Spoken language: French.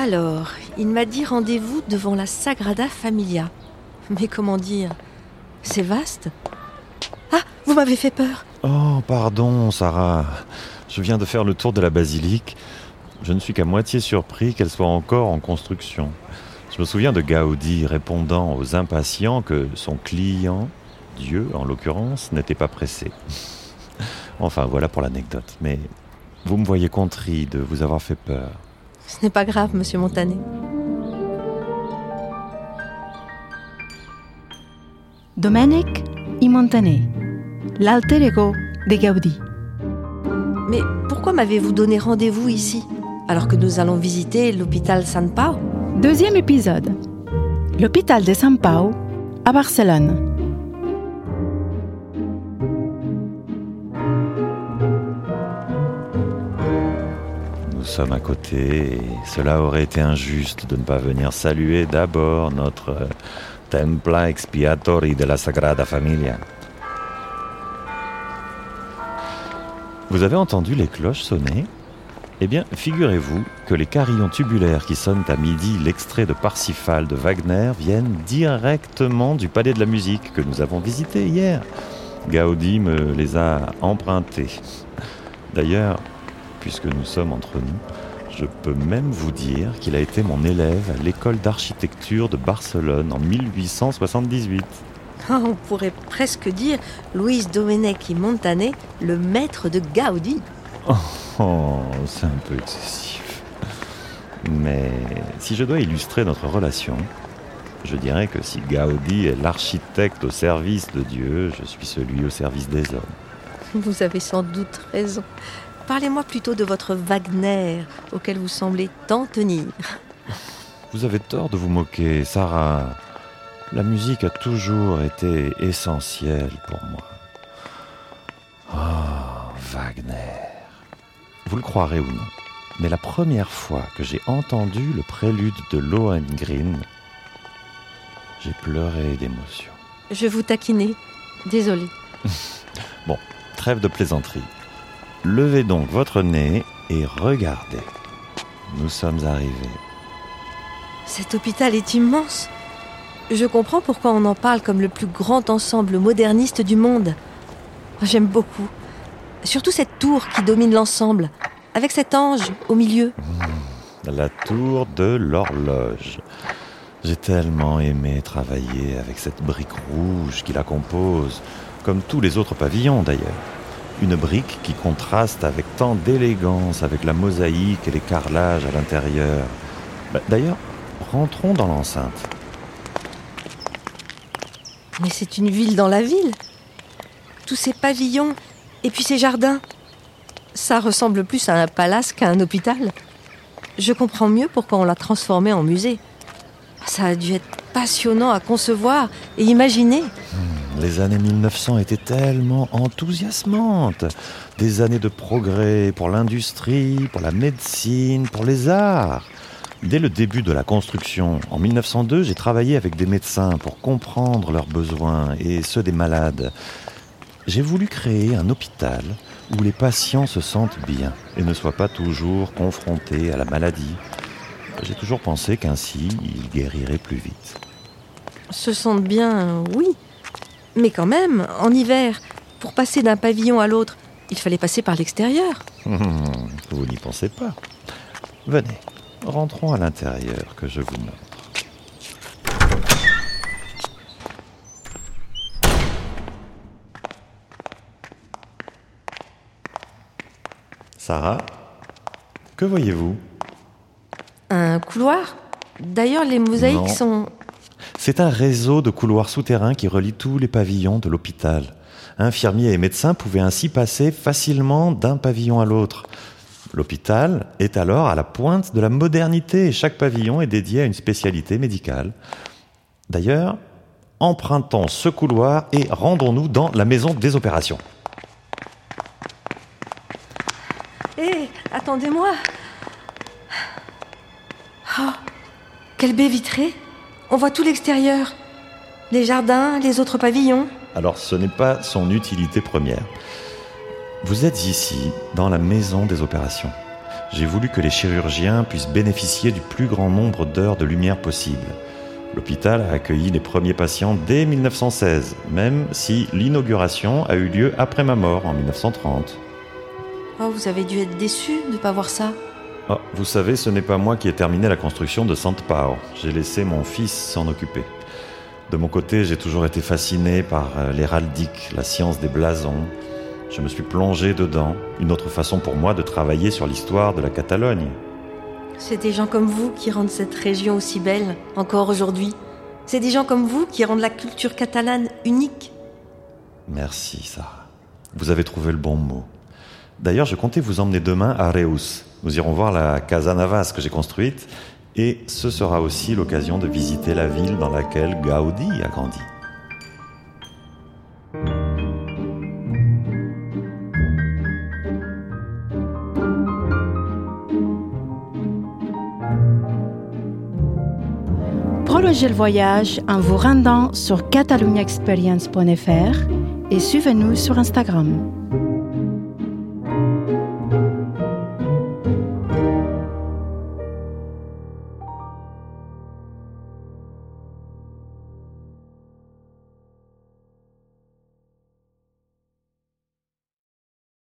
Alors, il m'a dit rendez-vous devant la Sagrada Familia. Mais comment dire? C'est vaste. Ah, vous m'avez fait peur. Oh, pardon, Sarah. Je viens de faire le tour de la basilique. Je ne suis qu'à moitié surpris qu'elle soit encore en construction. Je me souviens de Gaudi répondant aux impatients que son client, Dieu en l'occurrence, n'était pas pressé. Enfin, voilà pour l'anecdote. Mais vous me voyez contrit de vous avoir fait peur. Ce n'est pas grave, monsieur Montané. Domenic y Montané, l'alter ego de Gaudi. Mais pourquoi m'avez-vous donné rendez-vous ici alors que nous allons visiter l'hôpital San Pau Deuxième épisode. L'hôpital de San Pau à Barcelone. Sommes à côté et cela aurait été injuste de ne pas venir saluer d'abord notre euh, Templa Expiatori de la Sagrada Familia. Vous avez entendu les cloches sonner? Eh bien, figurez-vous que les carillons tubulaires qui sonnent à midi l'extrait de Parsifal de Wagner viennent directement du Palais de la Musique que nous avons visité hier. Gaudi me les a empruntés. D'ailleurs, puisque nous sommes entre nous, je peux même vous dire qu'il a été mon élève à l'école d'architecture de Barcelone en 1878. Ah, On pourrait presque dire Luis Domenech y Montané, le maître de Gaudi. Oh, c'est un peu excessif. Mais si je dois illustrer notre relation, je dirais que si Gaudi est l'architecte au service de Dieu, je suis celui au service des hommes. Vous avez sans doute raison. Parlez-moi plutôt de votre Wagner, auquel vous semblez tant tenir. Vous avez tort de vous moquer, Sarah. La musique a toujours été essentielle pour moi. Oh, Wagner. Vous le croirez ou non, mais la première fois que j'ai entendu le prélude de Lohengrin, j'ai pleuré d'émotion. Je vous taquinais. Désolée. Bon, trêve de plaisanterie. Levez donc votre nez et regardez. Nous sommes arrivés. Cet hôpital est immense. Je comprends pourquoi on en parle comme le plus grand ensemble moderniste du monde. J'aime beaucoup. Surtout cette tour qui domine l'ensemble, avec cet ange au milieu. La tour de l'horloge. J'ai tellement aimé travailler avec cette brique rouge qui la compose, comme tous les autres pavillons d'ailleurs. Une brique qui contraste avec tant d'élégance avec la mosaïque et les carrelages à l'intérieur. Bah, d'ailleurs, rentrons dans l'enceinte. Mais c'est une ville dans la ville. Tous ces pavillons et puis ces jardins. Ça ressemble plus à un palace qu'à un hôpital. Je comprends mieux pourquoi on l'a transformé en musée. Ça a dû être passionnant à concevoir et imaginer. Les années 1900 étaient tellement enthousiasmantes. Des années de progrès pour l'industrie, pour la médecine, pour les arts. Dès le début de la construction, en 1902, j'ai travaillé avec des médecins pour comprendre leurs besoins et ceux des malades. J'ai voulu créer un hôpital où les patients se sentent bien et ne soient pas toujours confrontés à la maladie. J'ai toujours pensé qu'ainsi, ils guériraient plus vite. Se sentent bien, oui. Mais quand même, en hiver, pour passer d'un pavillon à l'autre, il fallait passer par l'extérieur. Vous n'y pensez pas. Venez, rentrons à l'intérieur que je vous montre. Sarah, que voyez-vous? Un couloir D'ailleurs, les mosaïques Non. sont... C'est un réseau de couloirs souterrains qui relie tous les pavillons de l'hôpital. Infirmiers et médecins pouvaient ainsi passer facilement d'un pavillon à l'autre. L'hôpital est alors à la pointe de la modernité et chaque pavillon est dédié à une spécialité médicale. D'ailleurs, empruntons ce couloir et rendons-nous dans la maison des opérations. Hé, attendez-moi Oh, quelle baie vitrée On voit tout l'extérieur. Les jardins, les autres pavillons. Alors ce n'est pas son utilité première. Vous êtes ici, dans la maison des opérations. j'ai voulu que les chirurgiens puissent bénéficier du plus grand nombre d'heures de lumière possible. L'hôpital a accueilli les premiers patients dès 1916, même si l'inauguration a eu lieu après ma mort en 1930. Oh, vous avez dû être déçu de ne pas voir ça. Oh, vous savez, ce n'est pas moi qui ai terminé la construction de Sante Pao. J'ai laissé mon fils s'en occuper. De mon côté, j'ai toujours été fasciné par euh, l'héraldique, la science des blasons. Je me suis plongé dedans, une autre façon pour moi de travailler sur l'histoire de la Catalogne. C'est des gens comme vous qui rendent cette région aussi belle, encore aujourd'hui. C'est des gens comme vous qui rendent la culture catalane unique. Merci, Sarah. Vous avez trouvé le bon mot. D'ailleurs, je comptais vous emmener demain à Reus. Nous irons voir la Casa Navas que j'ai construite et ce sera aussi l'occasion de visiter la ville dans laquelle Gaudi a grandi. Prolongez le voyage en vous rendant sur cataluñaexperience.fr et suivez-nous sur Instagram.